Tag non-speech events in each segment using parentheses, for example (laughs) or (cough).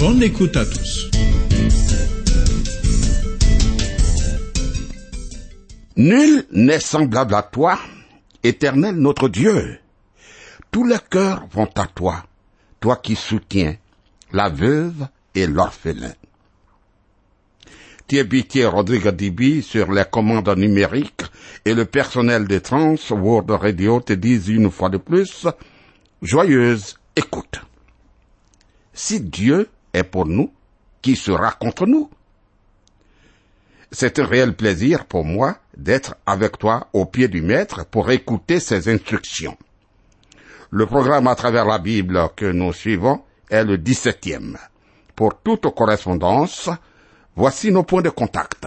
Bonne écoute à tous. Nul n'est semblable à toi, éternel notre Dieu. Tous les cœurs vont à toi, toi qui soutiens la veuve et l'orphelin. Thierry Rodrigue Dibi sur les commandes numériques et le personnel de Trans World Radio te disent une fois de plus, joyeuse écoute. Si Dieu est pour nous, qui sera contre nous C'est un réel plaisir pour moi d'être avec toi au pied du Maître pour écouter ses instructions. Le programme à travers la Bible que nous suivons est le 17e. Pour toute correspondance, voici nos points de contact.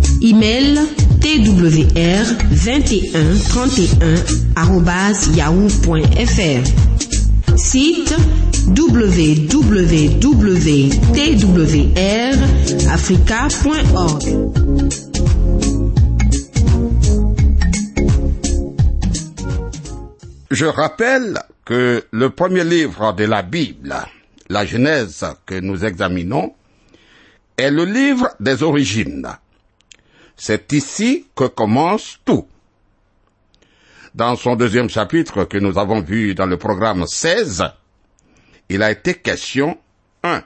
Email twr 21 31 yahoo.fr. Site www.twrafrica.org. Je rappelle que le premier livre de la Bible, la Genèse que nous examinons, est le livre des origines. C'est ici que commence tout. Dans son deuxième chapitre que nous avons vu dans le programme 16, il a été question 1.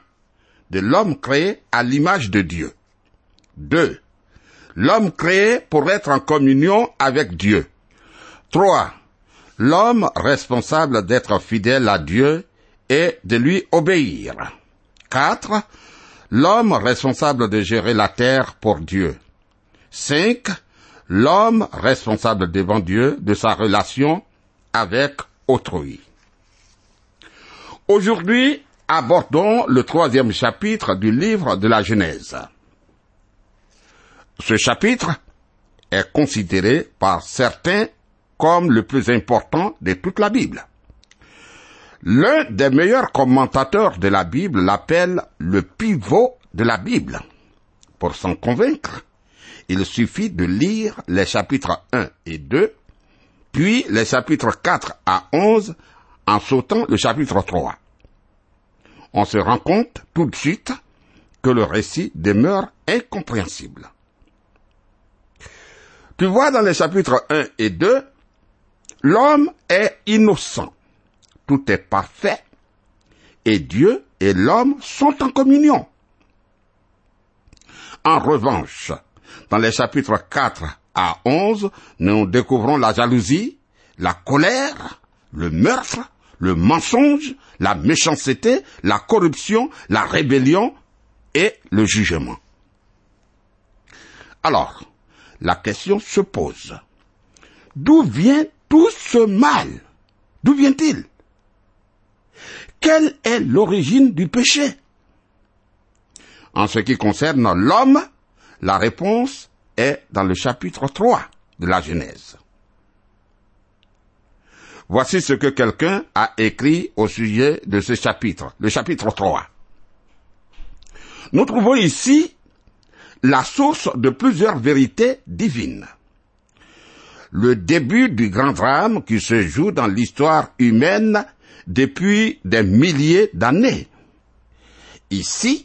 De l'homme créé à l'image de Dieu. 2. L'homme créé pour être en communion avec Dieu. 3. L'homme responsable d'être fidèle à Dieu et de lui obéir. 4. L'homme responsable de gérer la terre pour Dieu. 5. L'homme responsable devant Dieu de sa relation avec autrui. Aujourd'hui, abordons le troisième chapitre du livre de la Genèse. Ce chapitre est considéré par certains comme le plus important de toute la Bible. L'un des meilleurs commentateurs de la Bible l'appelle le pivot de la Bible. Pour s'en convaincre, il suffit de lire les chapitres 1 et 2, puis les chapitres 4 à 11 en sautant le chapitre 3. On se rend compte tout de suite que le récit demeure incompréhensible. Tu vois dans les chapitres 1 et 2, l'homme est innocent, tout est parfait, et Dieu et l'homme sont en communion. En revanche, dans les chapitres 4 à 11, nous découvrons la jalousie, la colère, le meurtre, le mensonge, la méchanceté, la corruption, la rébellion et le jugement. Alors, la question se pose. D'où vient tout ce mal? D'où vient-il? Quelle est l'origine du péché? En ce qui concerne l'homme, la réponse est dans le chapitre 3 de la Genèse. Voici ce que quelqu'un a écrit au sujet de ce chapitre, le chapitre 3. Nous trouvons ici la source de plusieurs vérités divines. Le début du grand drame qui se joue dans l'histoire humaine depuis des milliers d'années. Ici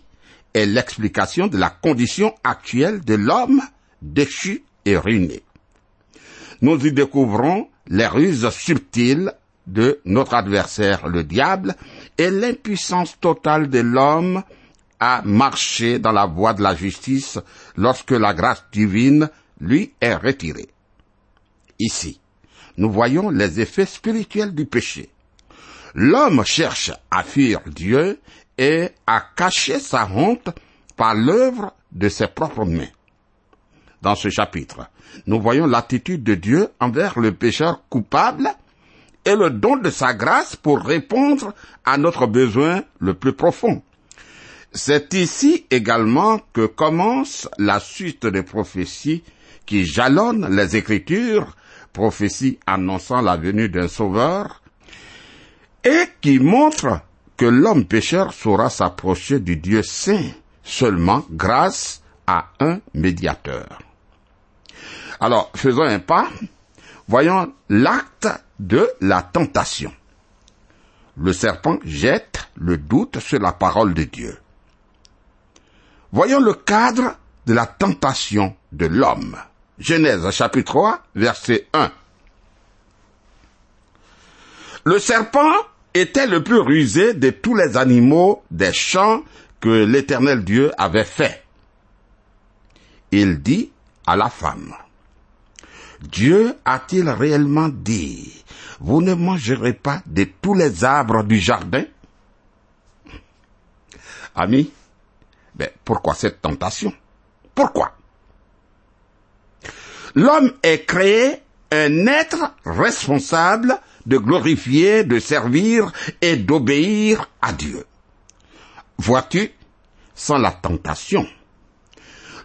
est l'explication de la condition actuelle de l'homme déchu et ruiné. nous y découvrons les ruses subtiles de notre adversaire, le diable, et l'impuissance totale de l'homme à marcher dans la voie de la justice lorsque la grâce divine lui est retirée. Ici, nous voyons les effets spirituels du péché. L'homme cherche à fuir Dieu et à cacher sa honte par l'œuvre de ses propres mains. Dans ce chapitre, nous voyons l'attitude de Dieu envers le pécheur coupable et le don de sa grâce pour répondre à notre besoin le plus profond. C'est ici également que commence la suite des prophéties qui jalonnent les Écritures, prophéties annonçant la venue d'un Sauveur, et qui montrent l'homme pécheur saura s'approcher du Dieu saint seulement grâce à un médiateur. Alors, faisons un pas, voyons l'acte de la tentation. Le serpent jette le doute sur la parole de Dieu. Voyons le cadre de la tentation de l'homme. Genèse chapitre 3, verset 1. Le serpent était le plus rusé de tous les animaux des champs que l'éternel Dieu avait fait. Il dit à la femme, Dieu a-t-il réellement dit, vous ne mangerez pas de tous les arbres du jardin? Ami, ben, pourquoi cette tentation? Pourquoi? L'homme est créé un être responsable de glorifier, de servir et d'obéir à Dieu. Vois-tu, sans la tentation,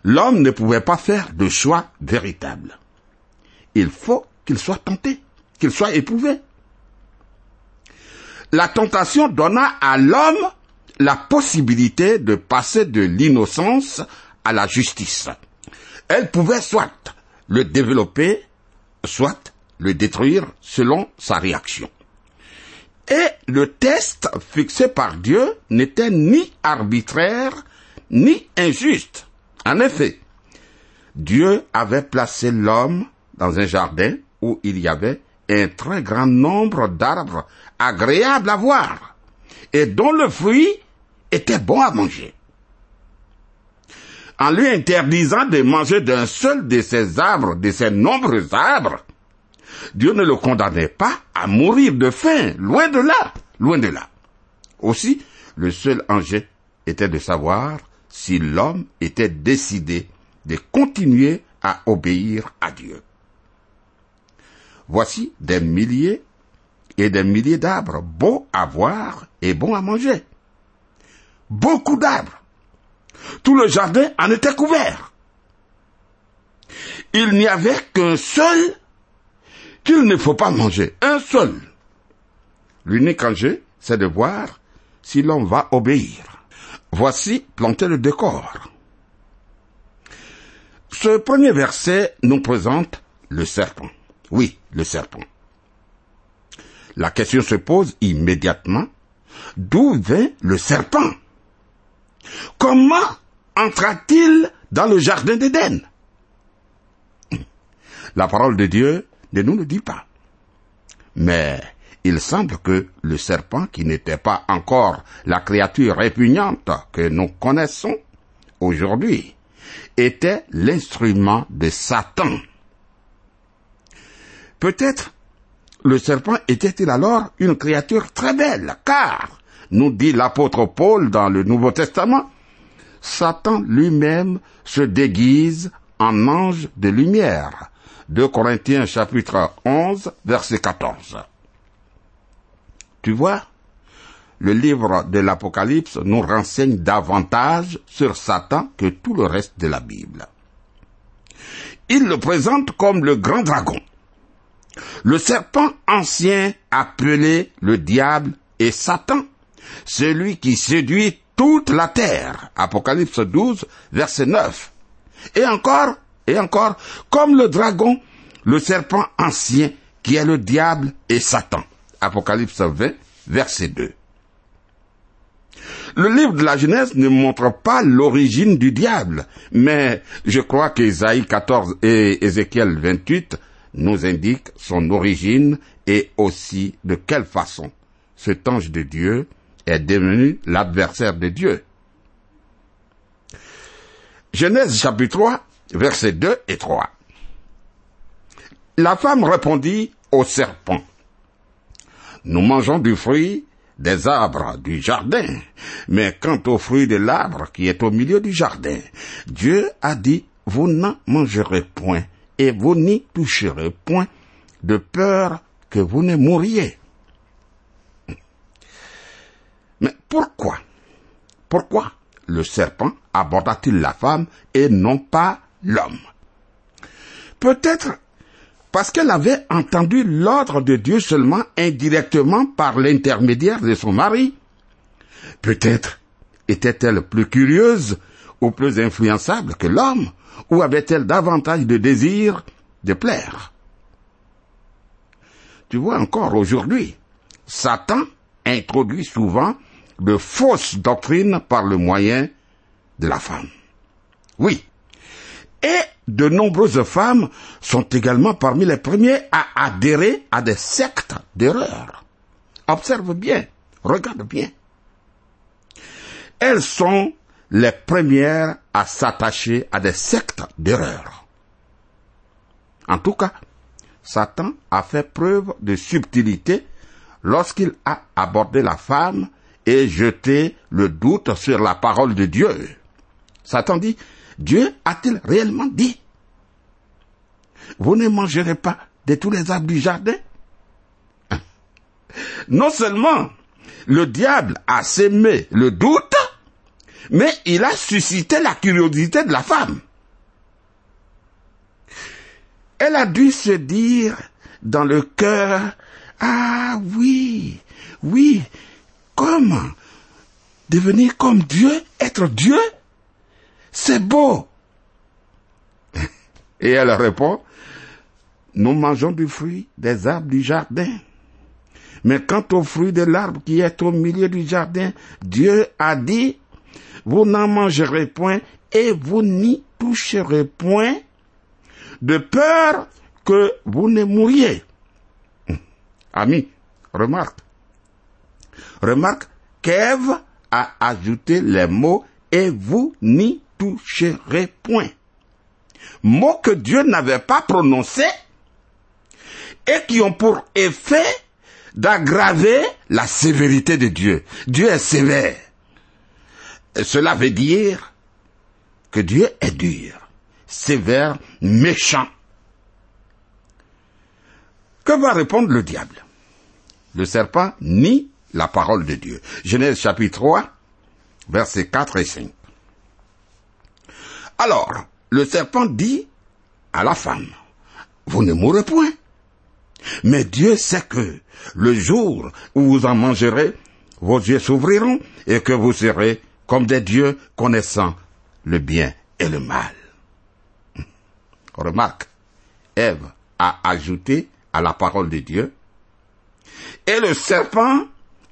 l'homme ne pouvait pas faire de choix véritable. Il faut qu'il soit tenté, qu'il soit éprouvé. La tentation donna à l'homme la possibilité de passer de l'innocence à la justice. Elle pouvait soit le développer, soit le détruire selon sa réaction. Et le test fixé par Dieu n'était ni arbitraire, ni injuste. En effet, Dieu avait placé l'homme dans un jardin où il y avait un très grand nombre d'arbres agréables à voir et dont le fruit était bon à manger. En lui interdisant de manger d'un seul de ces arbres, de ces nombreux arbres, Dieu ne le condamnait pas à mourir de faim, loin de là, loin de là. Aussi, le seul enjeu était de savoir si l'homme était décidé de continuer à obéir à Dieu. Voici des milliers et des milliers d'arbres, beaux à voir et bons à manger. Beaucoup d'arbres. Tout le jardin en était couvert. Il n'y avait qu'un seul qu'il ne faut pas manger. Un seul. L'unique enjeu, c'est de voir si l'on va obéir. Voici planter le décor. Ce premier verset nous présente le serpent. Oui, le serpent. La question se pose immédiatement, d'où vient le serpent? Comment entra-t-il dans le jardin d'Éden? La parole de Dieu nous le dit pas. Mais il semble que le serpent, qui n'était pas encore la créature répugnante que nous connaissons aujourd'hui, était l'instrument de Satan. Peut-être le serpent était-il alors une créature très belle, car, nous dit l'apôtre Paul dans le Nouveau Testament, Satan lui-même se déguise en ange de lumière. 2 Corinthiens chapitre 11 verset 14. Tu vois, le livre de l'Apocalypse nous renseigne davantage sur Satan que tout le reste de la Bible. Il le présente comme le grand dragon, le serpent ancien appelé le diable et Satan, celui qui séduit toute la terre. Apocalypse 12, verset 9. Et encore, et encore, comme le dragon, le serpent ancien qui est le diable et Satan. Apocalypse 20, verset 2. Le livre de la Genèse ne montre pas l'origine du diable, mais je crois qu'Ésaïe 14 et Ézéchiel 28 nous indique son origine et aussi de quelle façon cet ange de Dieu est devenu l'adversaire de Dieu. Genèse chapitre 3, versets 2 et 3. La femme répondit au serpent, Nous mangeons du fruit des arbres du jardin, mais quant au fruit de l'arbre qui est au milieu du jardin, Dieu a dit, Vous n'en mangerez point, et vous n'y toucherez point, de peur que vous ne mouriez. Mais pourquoi? Pourquoi le serpent aborda-t-il la femme et non pas l'homme Peut-être parce qu'elle avait entendu l'ordre de Dieu seulement indirectement par l'intermédiaire de son mari. Peut-être était-elle plus curieuse ou plus influençable que l'homme, ou avait-elle davantage de désir de plaire Tu vois encore aujourd'hui, Satan introduit souvent de fausses doctrines par le moyen de la femme. Oui. Et de nombreuses femmes sont également parmi les premiers à adhérer à des sectes d'erreur. Observe bien, regarde bien. Elles sont les premières à s'attacher à des sectes d'erreur. En tout cas, Satan a fait preuve de subtilité lorsqu'il a abordé la femme et jeté le doute sur la parole de Dieu. Satan dit, Dieu a-t-il réellement dit Vous ne mangerez pas de tous les arbres du jardin? Non seulement le diable a sémé le doute, mais il a suscité la curiosité de la femme. Elle a dû se dire dans le cœur, ah oui, oui, comment devenir comme Dieu, être Dieu, c'est beau. Et elle répond, nous mangeons du fruit des arbres du jardin. Mais quant au fruit de l'arbre qui est au milieu du jardin, Dieu a dit, vous n'en mangerez point et vous n'y toucherez point de peur que vous ne mouriez. Ami, remarque. Remarque qu'Ève a ajouté les mots et vous n'y toucherez point. Mots que Dieu n'avait pas prononcés et qui ont pour effet d'aggraver la sévérité de Dieu. Dieu est sévère. Cela veut dire que Dieu est dur, sévère, méchant. Que va répondre le diable? Le serpent nie la parole de Dieu. Genèse chapitre 3, versets 4 et 5. Alors, le serpent dit à la femme, vous ne mourrez point. Mais Dieu sait que le jour où vous en mangerez, vos yeux s'ouvriront et que vous serez comme des dieux connaissant le bien et le mal. (laughs) Remarque, Ève a ajouté à la parole de Dieu, et le serpent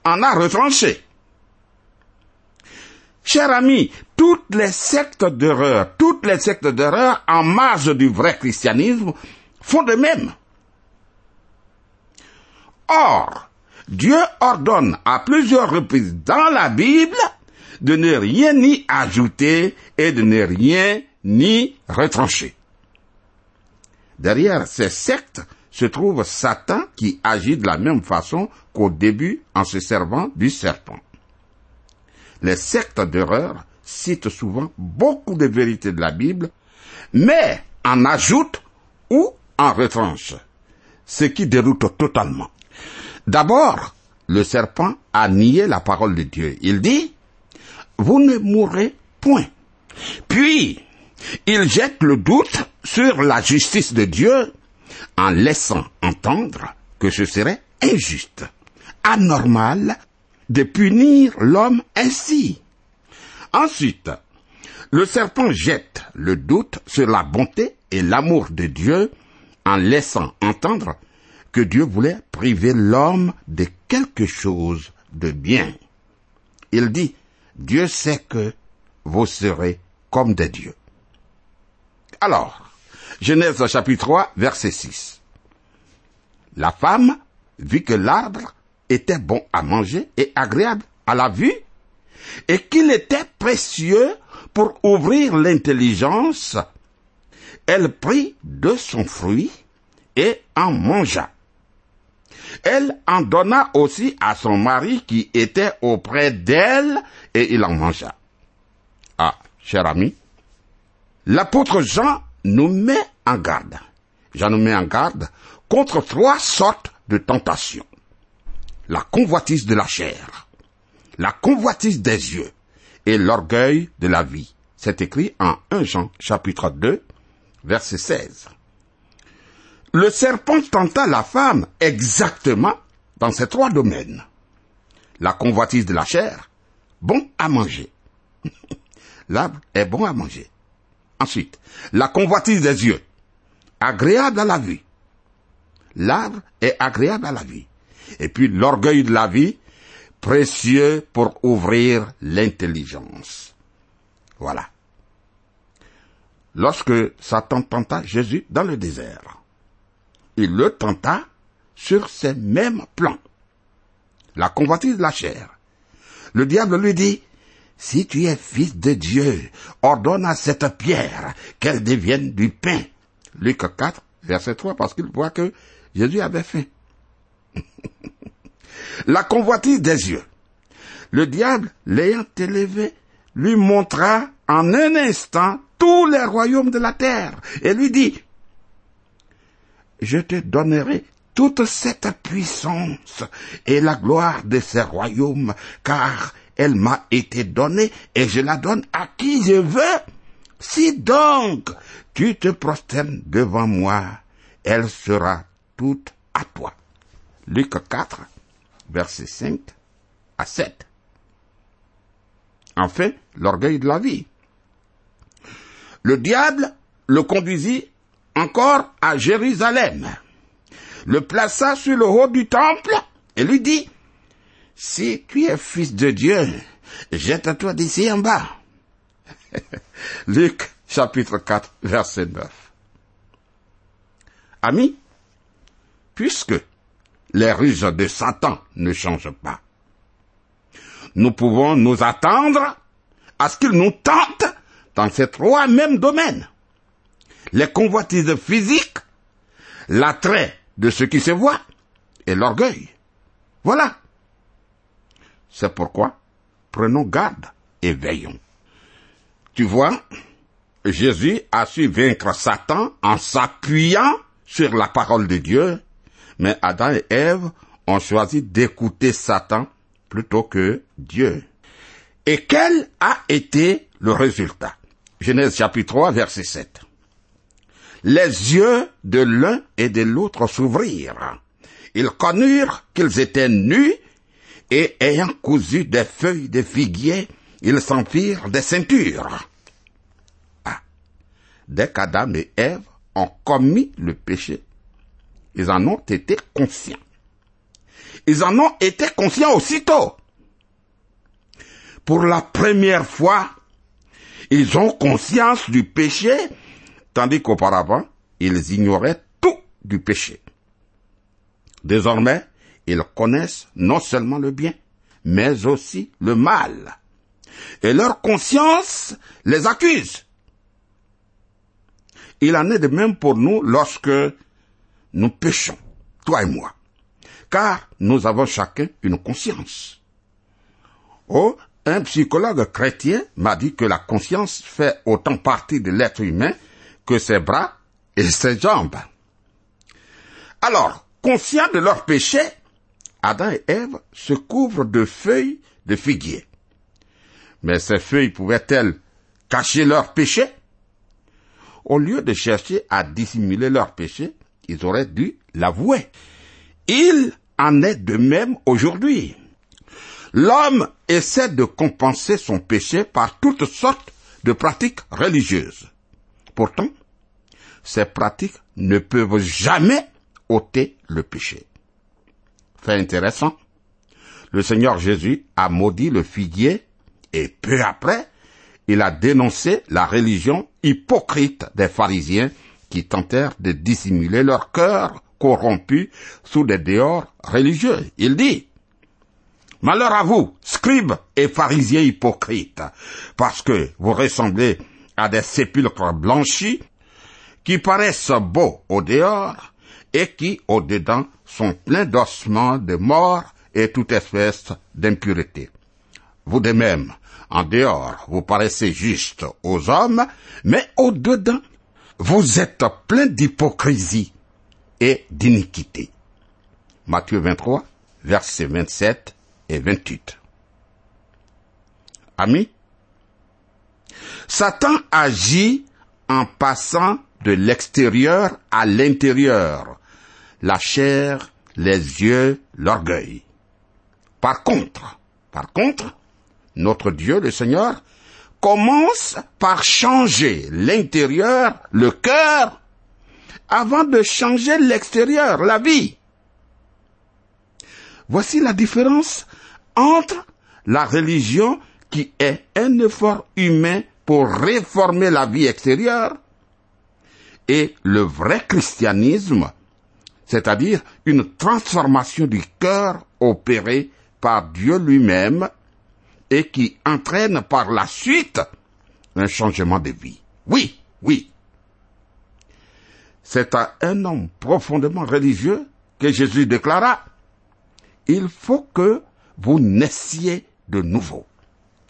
en a retranché. Cher ami, toutes les sectes d'erreur, toutes les sectes d'erreur en marge du vrai christianisme font de même. Or, Dieu ordonne à plusieurs reprises dans la Bible de ne rien ni ajouter et de ne rien ni retrancher. Derrière ces sectes se trouve Satan qui agit de la même façon qu'au début en se servant du serpent. Les sectes d'erreur citent souvent beaucoup de vérités de la Bible, mais en ajoutent ou en retranchent, ce qui déroute totalement. D'abord, le serpent a nié la parole de Dieu. Il dit, vous ne mourrez point. Puis, il jette le doute sur la justice de Dieu en laissant entendre que ce serait injuste, anormal de punir l'homme ainsi. Ensuite, le serpent jette le doute sur la bonté et l'amour de Dieu en laissant entendre que Dieu voulait priver l'homme de quelque chose de bien. Il dit, Dieu sait que vous serez comme des dieux. Alors, Genèse chapitre 3, verset 6. La femme vit que l'arbre était bon à manger et agréable à la vue, et qu'il était précieux pour ouvrir l'intelligence. Elle prit de son fruit et en mangea. Elle en donna aussi à son mari qui était auprès d'elle et il en mangea. Ah, cher ami, l'apôtre Jean nous met en garde. Jean nous met en garde contre trois sortes de tentations. La convoitise de la chair, la convoitise des yeux et l'orgueil de la vie. C'est écrit en 1 Jean chapitre 2 verset 16. Le serpent tenta la femme exactement dans ces trois domaines. La convoitise de la chair, bon à manger. (laughs) L'arbre est bon à manger. Ensuite, la convoitise des yeux, agréable à la vue. L'arbre est agréable à la vue. Et puis l'orgueil de la vie, précieux pour ouvrir l'intelligence. Voilà. Lorsque Satan tenta Jésus dans le désert, il le tenta sur ces mêmes plans. La convoitise de la chair. Le diable lui dit, si tu es fils de Dieu, ordonne à cette pierre qu'elle devienne du pain. Luc 4, verset 3, parce qu'il voit que Jésus avait faim. La convoitise des yeux. Le diable, l'ayant élevé, lui montra en un instant tous les royaumes de la terre et lui dit, je te donnerai toute cette puissance et la gloire de ces royaumes, car elle m'a été donnée et je la donne à qui je veux. Si donc tu te prosternes devant moi, elle sera toute à toi. Luc 4, verset 5 à 7. Enfin, l'orgueil de la vie. Le diable le conduisit encore à Jérusalem, le plaça sur le haut du temple et lui dit, si tu es fils de Dieu, jette-toi d'ici en bas. (laughs) Luc chapitre 4 verset 9. Amis, puisque les ruses de Satan ne changent pas, nous pouvons nous attendre à ce qu'il nous tente dans ces trois mêmes domaines. Les convoitises physiques, l'attrait de ce qui se voit et l'orgueil. Voilà. C'est pourquoi prenons garde et veillons. Tu vois, Jésus a su vaincre Satan en s'appuyant sur la parole de Dieu, mais Adam et Ève ont choisi d'écouter Satan plutôt que Dieu. Et quel a été le résultat? Genèse chapitre 3, verset 7. Les yeux de l'un et de l'autre s'ouvrirent. Ils connurent qu'ils étaient nus et ayant cousu des feuilles de figuier, ils s'en firent des ceintures. Ah. Dès qu'Adam et Ève ont commis le péché, ils en ont été conscients. Ils en ont été conscients aussitôt. Pour la première fois, ils ont conscience du péché, tandis qu'auparavant, ils ignoraient tout du péché. Désormais, ils connaissent non seulement le bien, mais aussi le mal. Et leur conscience les accuse. Il en est de même pour nous lorsque nous péchons, toi et moi, car nous avons chacun une conscience. Oh, un psychologue chrétien m'a dit que la conscience fait autant partie de l'être humain que ses bras et ses jambes. Alors, conscients de leur péché, Adam et Ève se couvrent de feuilles de figuier. Mais ces feuilles pouvaient-elles cacher leur péché? Au lieu de chercher à dissimuler leur péché, ils auraient dû l'avouer. Il en est de même aujourd'hui. L'homme essaie de compenser son péché par toutes sortes de pratiques religieuses. Pourtant, ces pratiques ne peuvent jamais ôter le péché. Fait intéressant. Le Seigneur Jésus a maudit le figuier et peu après, il a dénoncé la religion hypocrite des pharisiens qui tentèrent de dissimuler leur cœur corrompus sous des dehors religieux. Il dit, Malheur à vous, scribes et pharisiens hypocrites, parce que vous ressemblez à des sépulcres blanchis qui paraissent beaux au dehors et qui, au dedans, sont pleins d'ossements de mort et toute espèce d'impureté. Vous de même, en dehors, vous paraissez juste aux hommes, mais au dedans, vous êtes plein d'hypocrisie et d'iniquité. Matthieu 23, versets 27 et 28. Amis, Satan agit en passant de l'extérieur à l'intérieur, la chair, les yeux, l'orgueil. Par contre, par contre, notre Dieu, le Seigneur, commence par changer l'intérieur, le cœur, avant de changer l'extérieur, la vie. Voici la différence entre la religion qui est un effort humain pour réformer la vie extérieure et le vrai christianisme, c'est-à-dire une transformation du cœur opérée par Dieu lui-même qui entraîne par la suite un changement de vie. Oui, oui. C'est à un homme profondément religieux que Jésus déclara, il faut que vous naissiez de nouveau.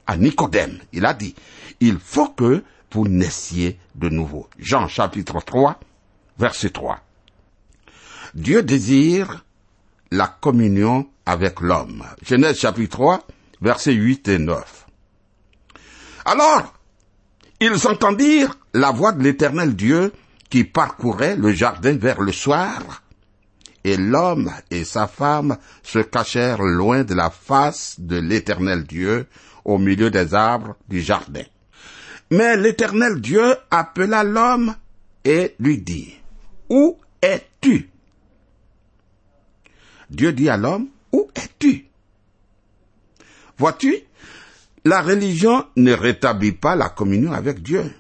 À Nicodème, il a dit, il faut que vous naissiez de nouveau. Jean chapitre 3, verset 3. Dieu désire la communion avec l'homme. Genèse chapitre 3, versets 8 et 9. Alors, ils entendirent la voix de l'éternel Dieu qui parcourait le jardin vers le soir, et l'homme et sa femme se cachèrent loin de la face de l'éternel Dieu au milieu des arbres du jardin. Mais l'éternel Dieu appela l'homme et lui dit, Où es-tu? Dieu dit à l'homme, Où es-tu? Vois-tu, la religion ne rétablit pas la communion avec Dieu,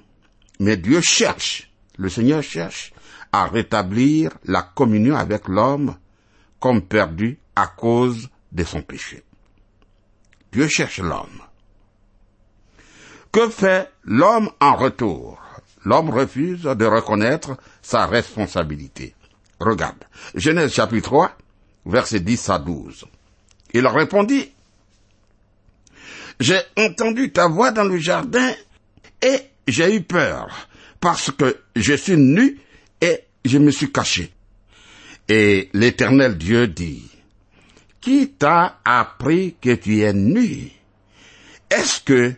mais Dieu cherche, le Seigneur cherche à rétablir la communion avec l'homme comme perdu à cause de son péché. Dieu cherche l'homme. Que fait l'homme en retour? L'homme refuse de reconnaître sa responsabilité. Regarde, Genèse chapitre 3, versets 10 à 12. Il répondit, j'ai entendu ta voix dans le jardin et j'ai eu peur parce que je suis nu et je me suis caché. Et l'éternel Dieu dit, qui t'a appris que tu es nu? Est-ce que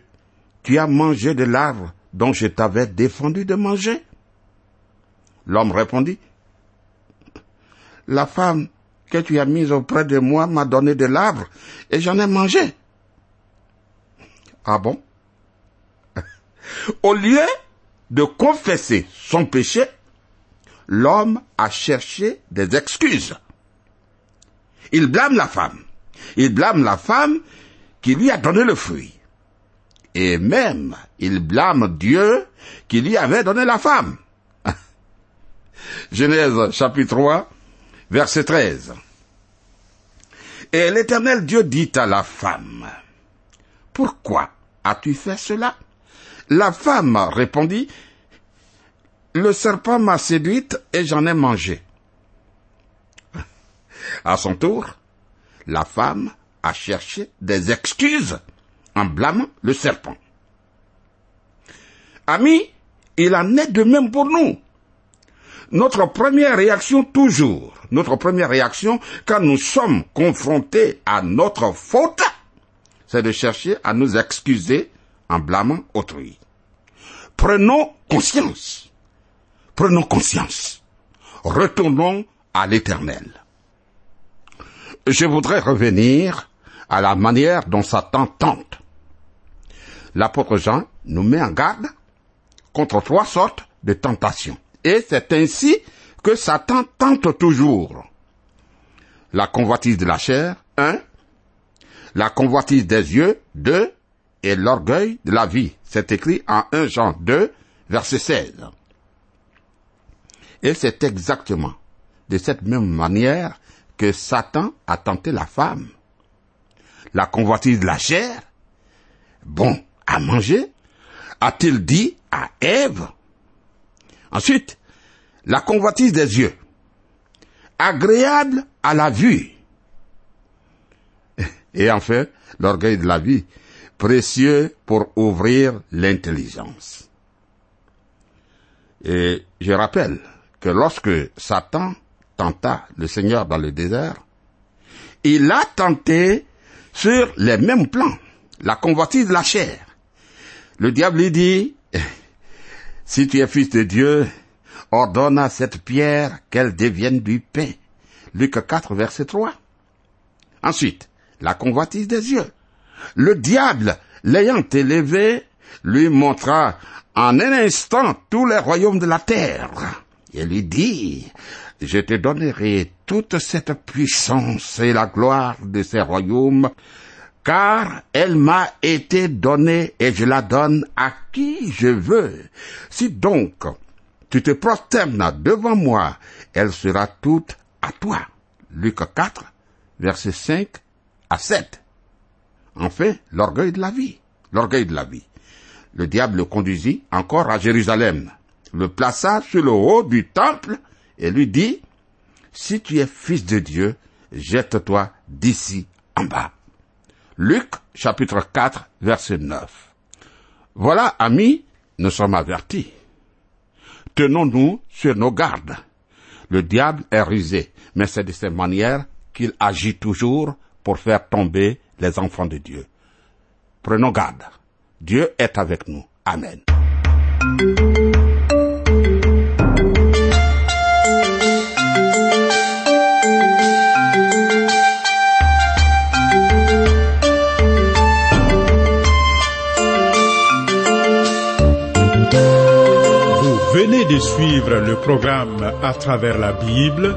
tu as mangé de l'arbre dont je t'avais défendu de manger? L'homme répondit, la femme que tu as mise auprès de moi m'a donné de l'arbre et j'en ai mangé. Ah bon? (laughs) Au lieu de confesser son péché, l'homme a cherché des excuses. Il blâme la femme. Il blâme la femme qui lui a donné le fruit. Et même, il blâme Dieu qui lui avait donné la femme. (laughs) Genèse chapitre 3, verset 13. Et l'Éternel Dieu dit à la femme, Pourquoi As-tu fait cela? La femme répondit, Le serpent m'a séduite et j'en ai mangé. À son tour, la femme a cherché des excuses en blâmant le serpent. Amis, il en est de même pour nous. Notre première réaction toujours, notre première réaction quand nous sommes confrontés à notre faute, c'est de chercher à nous excuser en blâmant autrui. Prenons conscience. Prenons conscience. Retournons à l'éternel. Je voudrais revenir à la manière dont Satan tente. L'apôtre Jean nous met en garde contre trois sortes de tentations. Et c'est ainsi que Satan tente toujours. La convoitise de la chair, un la convoitise des yeux, 2, et l'orgueil de la vie. C'est écrit en 1 Jean 2, verset 16. Et c'est exactement de cette même manière que Satan a tenté la femme. La convoitise de la chair, bon à manger, a-t-il dit à Ève. Ensuite, la convoitise des yeux, agréable à la vue. Et enfin, l'orgueil de la vie, précieux pour ouvrir l'intelligence. Et je rappelle que lorsque Satan tenta le Seigneur dans le désert, il a tenté sur les mêmes plans, la convoitise de la chair. Le diable lui dit, si tu es fils de Dieu, ordonne à cette pierre qu'elle devienne du pain. Luc 4, verset 3. Ensuite, la convoitise des yeux. Le diable, l'ayant élevé, lui montra en un instant tous les royaumes de la terre. Et lui dit, je te donnerai toute cette puissance et la gloire de ces royaumes, car elle m'a été donnée et je la donne à qui je veux. Si donc tu te prosternes devant moi, elle sera toute à toi. Luc 4, verset 5 à 7. Enfin, l'orgueil de la vie. L'orgueil de la vie. Le diable le conduisit encore à Jérusalem, le plaça sur le haut du temple et lui dit, si tu es fils de Dieu, jette-toi d'ici en bas. Luc chapitre 4 verset 9. Voilà, amis, nous sommes avertis. Tenons-nous sur nos gardes. Le diable est rusé, mais c'est de cette manière qu'il agit toujours pour faire tomber les enfants de Dieu. Prenons garde. Dieu est avec nous. Amen. Venez de suivre le programme À travers la Bible,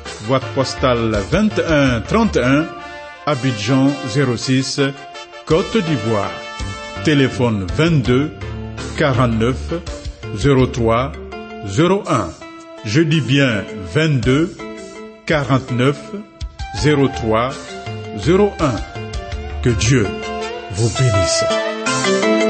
boîte postale 21 31, Abidjan 06, Côte d'Ivoire. Téléphone 22 49 03 01. Je dis bien 22 49 03 01. Que Dieu vous bénisse.